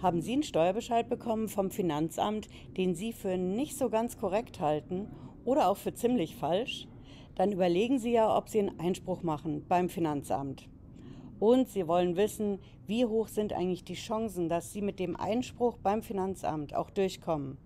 Haben Sie einen Steuerbescheid bekommen vom Finanzamt, den Sie für nicht so ganz korrekt halten oder auch für ziemlich falsch? Dann überlegen Sie ja, ob Sie einen Einspruch machen beim Finanzamt. Und Sie wollen wissen, wie hoch sind eigentlich die Chancen, dass Sie mit dem Einspruch beim Finanzamt auch durchkommen.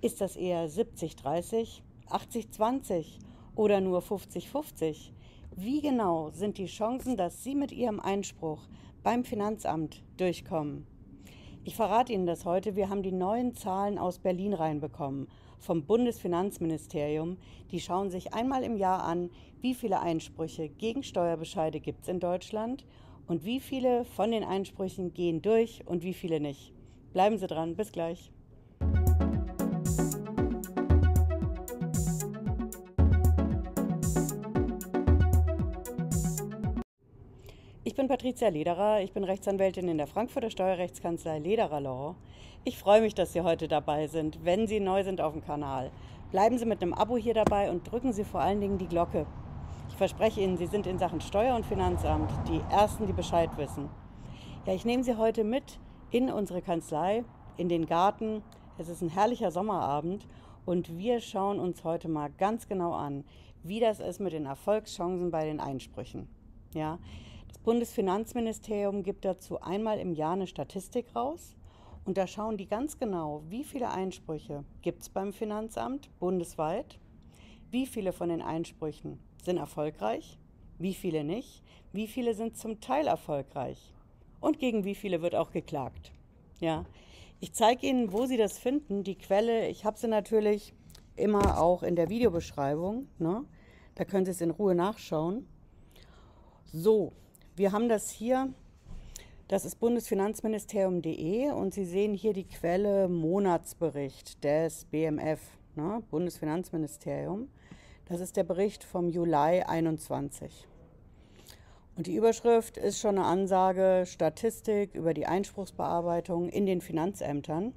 Ist das eher 70-30, 80-20 oder nur 50-50? Wie genau sind die Chancen, dass Sie mit Ihrem Einspruch beim Finanzamt durchkommen? Ich verrate Ihnen das heute. Wir haben die neuen Zahlen aus Berlin reinbekommen vom Bundesfinanzministerium. Die schauen sich einmal im Jahr an, wie viele Einsprüche gegen Steuerbescheide gibt es in Deutschland und wie viele von den Einsprüchen gehen durch und wie viele nicht. Bleiben Sie dran. Bis gleich. Bin Patricia Lederer, ich bin Rechtsanwältin in der Frankfurter Steuerrechtskanzlei Lederer Law. Ich freue mich, dass Sie heute dabei sind, wenn Sie neu sind auf dem Kanal. Bleiben Sie mit einem Abo hier dabei und drücken Sie vor allen Dingen die Glocke. Ich verspreche Ihnen, Sie sind in Sachen Steuer- und Finanzamt die Ersten, die Bescheid wissen. Ja, ich nehme Sie heute mit in unsere Kanzlei, in den Garten. Es ist ein herrlicher Sommerabend und wir schauen uns heute mal ganz genau an, wie das ist mit den Erfolgschancen bei den Einsprüchen. Ja, das Bundesfinanzministerium gibt dazu einmal im Jahr eine Statistik raus und da schauen die ganz genau, wie viele Einsprüche gibt es beim Finanzamt bundesweit, wie viele von den Einsprüchen sind erfolgreich, wie viele nicht, wie viele sind zum Teil erfolgreich und gegen wie viele wird auch geklagt. Ja, ich zeige Ihnen, wo Sie das finden. Die Quelle, ich habe sie natürlich immer auch in der Videobeschreibung. Ne? Da können Sie es in Ruhe nachschauen. So, wir haben das hier, das ist bundesfinanzministerium.de und Sie sehen hier die Quelle Monatsbericht des BMF, ne, Bundesfinanzministerium. Das ist der Bericht vom Juli 21. Und die Überschrift ist schon eine Ansage, Statistik über die Einspruchsbearbeitung in den Finanzämtern.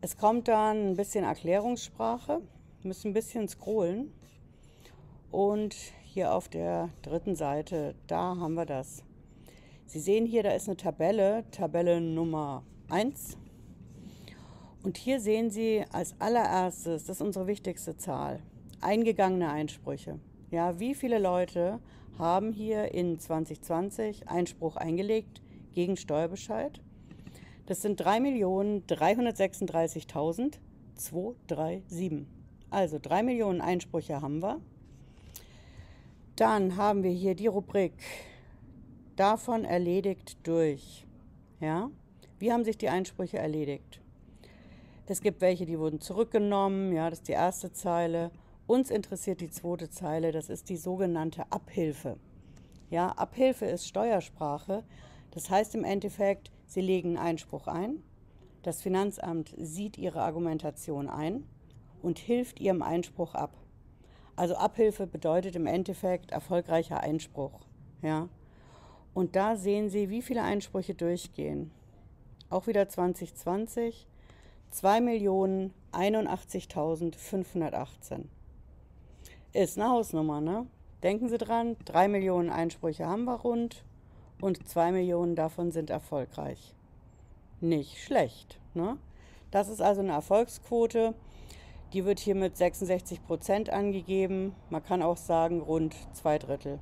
Es kommt dann ein bisschen Erklärungssprache, müssen ein bisschen scrollen. Und hier auf der dritten Seite, da haben wir das. Sie sehen hier, da ist eine Tabelle, Tabelle Nummer 1. Und hier sehen Sie als allererstes, das ist unsere wichtigste Zahl, eingegangene Einsprüche. Ja, wie viele Leute haben hier in 2020 Einspruch eingelegt gegen Steuerbescheid? Das sind 3.336.237. Also 3 Millionen Einsprüche haben wir. Dann haben wir hier die Rubrik davon erledigt durch. Ja? Wie haben sich die Einsprüche erledigt? Es gibt welche, die wurden zurückgenommen, ja, das ist die erste Zeile. Uns interessiert die zweite Zeile, das ist die sogenannte Abhilfe. Ja, Abhilfe ist Steuersprache. Das heißt im Endeffekt, Sie legen einen Einspruch ein, das Finanzamt sieht Ihre Argumentation ein und hilft Ihrem Einspruch ab. Also Abhilfe bedeutet im Endeffekt erfolgreicher Einspruch. Ja? Und da sehen Sie, wie viele Einsprüche durchgehen. Auch wieder 2020, 2.081.518. Ist eine Hausnummer, ne? Denken Sie dran, 3 Millionen Einsprüche haben wir rund und 2 Millionen davon sind erfolgreich. Nicht schlecht, ne? Das ist also eine Erfolgsquote. Die wird hier mit 66 Prozent angegeben. Man kann auch sagen rund zwei Drittel.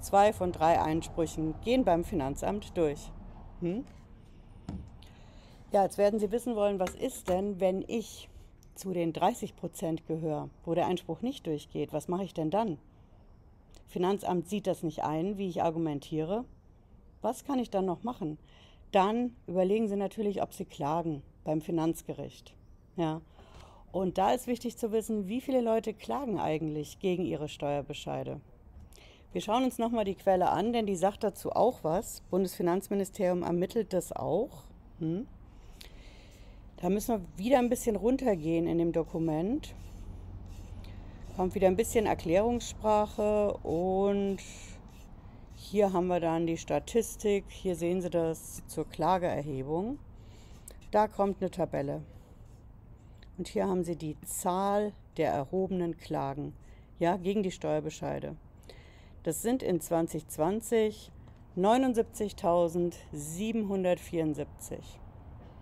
Zwei von drei Einsprüchen gehen beim Finanzamt durch. Hm? Ja, jetzt werden Sie wissen wollen, was ist denn, wenn ich zu den 30 Prozent gehöre, wo der Einspruch nicht durchgeht? Was mache ich denn dann? Finanzamt sieht das nicht ein, wie ich argumentiere. Was kann ich dann noch machen? Dann überlegen Sie natürlich, ob Sie klagen beim Finanzgericht. Ja, und da ist wichtig zu wissen, wie viele Leute klagen eigentlich gegen ihre Steuerbescheide. Wir schauen uns nochmal die Quelle an, denn die sagt dazu auch was. Bundesfinanzministerium ermittelt das auch. Hm. Da müssen wir wieder ein bisschen runtergehen in dem Dokument. Kommt wieder ein bisschen Erklärungssprache und hier haben wir dann die Statistik. Hier sehen Sie das zur Klageerhebung. Da kommt eine Tabelle. Und hier haben Sie die Zahl der erhobenen Klagen ja, gegen die Steuerbescheide. Das sind in 2020 79.774.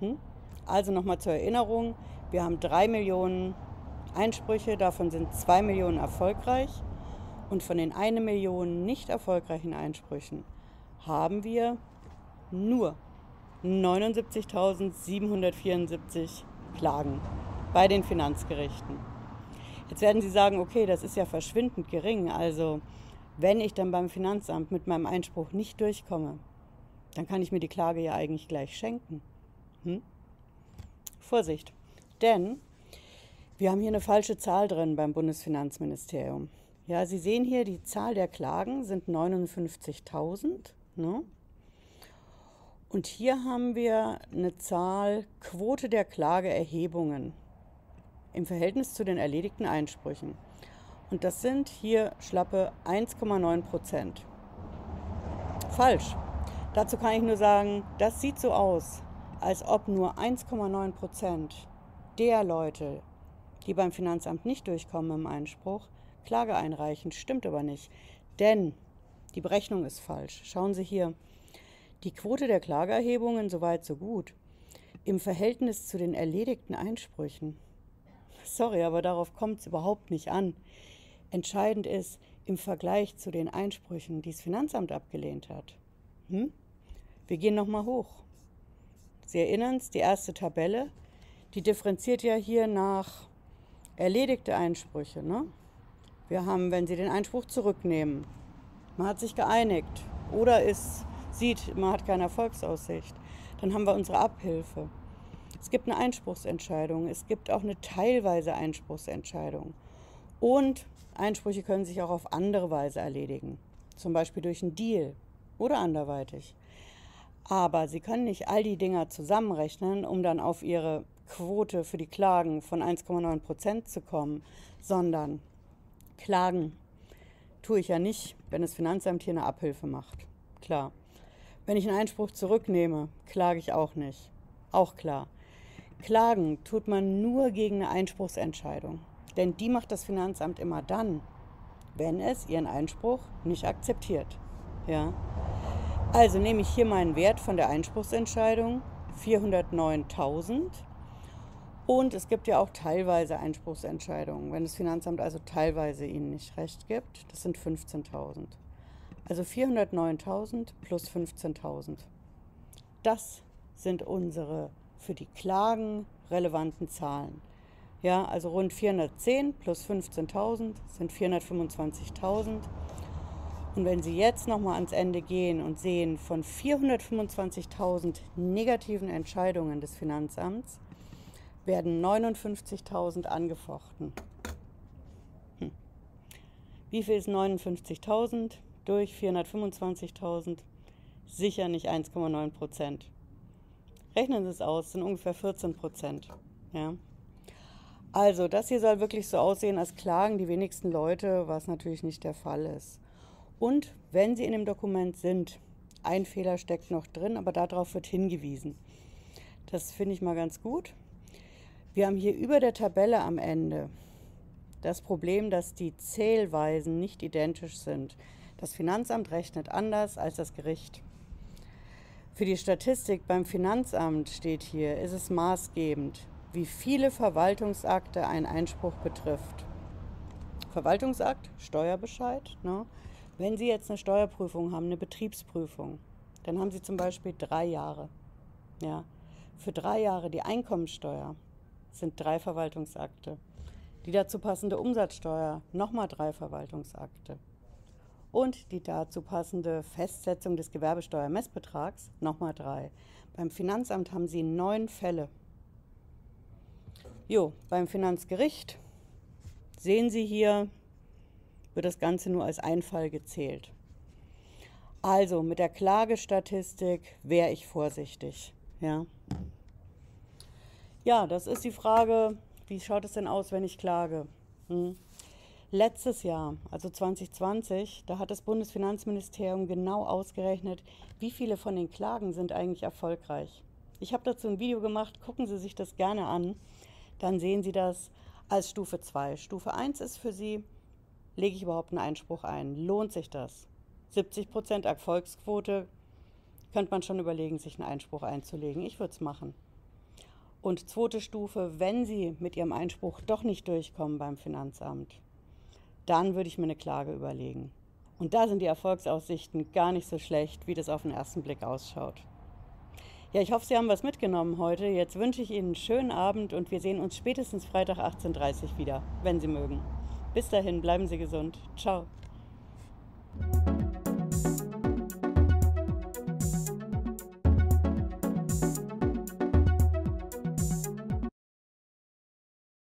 Hm? Also nochmal zur Erinnerung, wir haben drei Millionen Einsprüche, davon sind zwei Millionen erfolgreich. Und von den eine Million nicht erfolgreichen Einsprüchen haben wir nur 79.774 Klagen bei den Finanzgerichten. Jetzt werden Sie sagen, okay, das ist ja verschwindend gering. Also wenn ich dann beim Finanzamt mit meinem Einspruch nicht durchkomme, dann kann ich mir die Klage ja eigentlich gleich schenken. Hm? Vorsicht, denn wir haben hier eine falsche Zahl drin beim Bundesfinanzministerium. Ja, Sie sehen hier, die Zahl der Klagen sind 59.000. Ne? Und hier haben wir eine Zahl Quote der Klageerhebungen im Verhältnis zu den erledigten Einsprüchen. Und das sind hier schlappe 1,9 Prozent. Falsch. Dazu kann ich nur sagen, das sieht so aus, als ob nur 1,9 Prozent der Leute, die beim Finanzamt nicht durchkommen im Einspruch, Klage einreichen. Stimmt aber nicht. Denn die Berechnung ist falsch. Schauen Sie hier. Die Quote der Klageerhebungen soweit so gut. Im Verhältnis zu den erledigten Einsprüchen. Sorry, aber darauf kommt es überhaupt nicht an. Entscheidend ist im Vergleich zu den Einsprüchen, die das Finanzamt abgelehnt hat. Hm? Wir gehen nochmal hoch. Sie erinnern es, die erste Tabelle, die differenziert ja hier nach erledigte Einsprüche. Ne? Wir haben, wenn Sie den Einspruch zurücknehmen, man hat sich geeinigt oder es sieht, man hat keine Erfolgsaussicht, dann haben wir unsere Abhilfe. Es gibt eine Einspruchsentscheidung, es gibt auch eine teilweise Einspruchsentscheidung. Und Einsprüche können sich auch auf andere Weise erledigen, zum Beispiel durch einen Deal oder anderweitig. Aber Sie können nicht all die Dinger zusammenrechnen, um dann auf Ihre Quote für die Klagen von 1,9 Prozent zu kommen, sondern Klagen tue ich ja nicht, wenn das Finanzamt hier eine Abhilfe macht. Klar. Wenn ich einen Einspruch zurücknehme, klage ich auch nicht. Auch klar. Klagen tut man nur gegen eine Einspruchsentscheidung. Denn die macht das Finanzamt immer dann, wenn es ihren Einspruch nicht akzeptiert. Ja? Also nehme ich hier meinen Wert von der Einspruchsentscheidung 409.000 und es gibt ja auch teilweise Einspruchsentscheidungen, wenn das Finanzamt also teilweise Ihnen nicht recht gibt. Das sind 15.000. Also 409.000 plus 15.000. Das sind unsere für die Klagen relevanten Zahlen. Ja, also rund 410 plus 15.000 sind 425.000. Und wenn Sie jetzt nochmal ans Ende gehen und sehen, von 425.000 negativen Entscheidungen des Finanzamts werden 59.000 angefochten. Hm. Wie viel ist 59.000 durch 425.000? Sicher nicht 1,9 Prozent. Rechnen Sie es aus, sind ungefähr 14 Prozent. Ja. Also, das hier soll wirklich so aussehen, als klagen die wenigsten Leute, was natürlich nicht der Fall ist. Und wenn Sie in dem Dokument sind, ein Fehler steckt noch drin, aber darauf wird hingewiesen. Das finde ich mal ganz gut. Wir haben hier über der Tabelle am Ende das Problem, dass die Zählweisen nicht identisch sind. Das Finanzamt rechnet anders als das Gericht. Für die Statistik beim Finanzamt steht hier, ist es maßgebend, wie viele Verwaltungsakte ein Einspruch betrifft. Verwaltungsakt, Steuerbescheid. Ne? Wenn Sie jetzt eine Steuerprüfung haben, eine Betriebsprüfung, dann haben Sie zum Beispiel drei Jahre. Ja? Für drei Jahre die Einkommensteuer, sind drei Verwaltungsakte. Die dazu passende Umsatzsteuer, nochmal drei Verwaltungsakte. Und die dazu passende Festsetzung des Gewerbesteuermessbetrags, nochmal drei. Beim Finanzamt haben Sie neun Fälle. Jo, beim Finanzgericht sehen Sie hier, wird das Ganze nur als ein Fall gezählt. Also mit der Klagestatistik wäre ich vorsichtig. Ja. Ja, das ist die Frage, wie schaut es denn aus, wenn ich klage? Hm. Letztes Jahr, also 2020, da hat das Bundesfinanzministerium genau ausgerechnet, wie viele von den Klagen sind eigentlich erfolgreich. Ich habe dazu ein Video gemacht, gucken Sie sich das gerne an. Dann sehen Sie das als Stufe 2. Stufe 1 ist für Sie, lege ich überhaupt einen Einspruch ein? Lohnt sich das? 70% Erfolgsquote, könnte man schon überlegen, sich einen Einspruch einzulegen. Ich würde es machen. Und zweite Stufe, wenn Sie mit Ihrem Einspruch doch nicht durchkommen beim Finanzamt, dann würde ich mir eine Klage überlegen. Und da sind die Erfolgsaussichten gar nicht so schlecht, wie das auf den ersten Blick ausschaut. Ja, ich hoffe, Sie haben was mitgenommen heute. Jetzt wünsche ich Ihnen einen schönen Abend und wir sehen uns spätestens Freitag 18.30 Uhr wieder, wenn Sie mögen. Bis dahin, bleiben Sie gesund. Ciao.